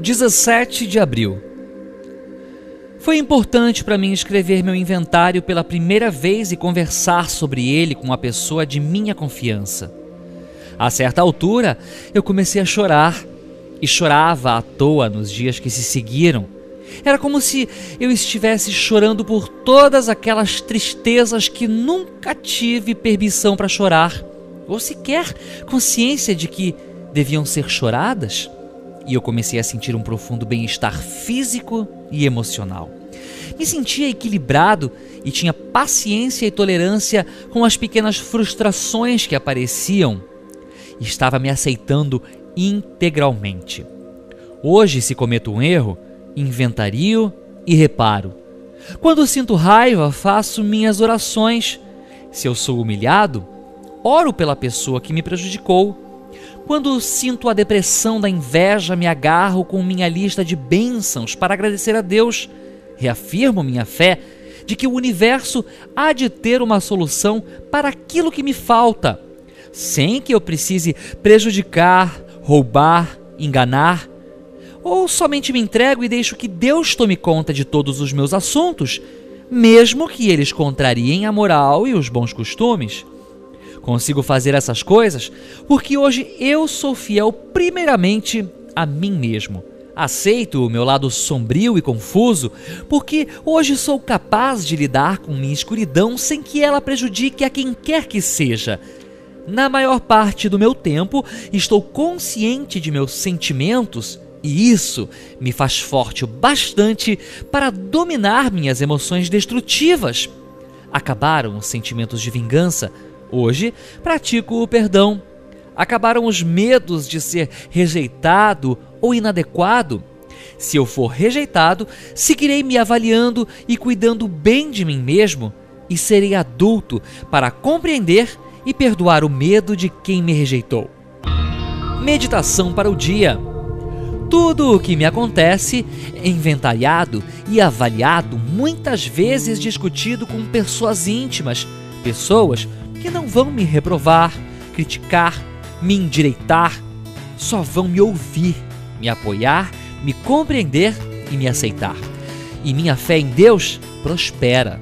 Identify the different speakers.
Speaker 1: 17 de abril. Foi importante para mim escrever meu inventário pela primeira vez e conversar sobre ele com uma pessoa de minha confiança. A certa altura, eu comecei a chorar e chorava à toa nos dias que se seguiram. Era como se eu estivesse chorando por todas aquelas tristezas que nunca tive permissão para chorar, ou sequer consciência de que deviam ser choradas e eu comecei a sentir um profundo bem-estar físico e emocional. Me sentia equilibrado e tinha paciência e tolerância com as pequenas frustrações que apareciam. Estava me aceitando integralmente. Hoje, se cometo um erro, inventario e reparo. Quando sinto raiva, faço minhas orações. Se eu sou humilhado, oro pela pessoa que me prejudicou quando sinto a depressão da inveja, me agarro com minha lista de bênçãos para agradecer a Deus. Reafirmo minha fé de que o universo há de ter uma solução para aquilo que me falta, sem que eu precise prejudicar, roubar, enganar. Ou somente me entrego e deixo que Deus tome conta de todos os meus assuntos, mesmo que eles contrariem a moral e os bons costumes. Consigo fazer essas coisas porque hoje eu sou fiel primeiramente a mim mesmo. Aceito o meu lado sombrio e confuso, porque hoje sou capaz de lidar com minha escuridão sem que ela prejudique a quem quer que seja. Na maior parte do meu tempo, estou consciente de meus sentimentos e isso me faz forte o bastante para dominar minhas emoções destrutivas. Acabaram os sentimentos de vingança, Hoje pratico o perdão. Acabaram os medos de ser rejeitado ou inadequado. Se eu for rejeitado, seguirei me avaliando e cuidando bem de mim mesmo e serei adulto para compreender e perdoar o medo de quem me rejeitou. Meditação para o dia. Tudo o que me acontece é inventariado e avaliado, muitas vezes discutido com pessoas íntimas, pessoas que não vão me reprovar, criticar, me endireitar, só vão me ouvir, me apoiar, me compreender e me aceitar. E minha fé em Deus prospera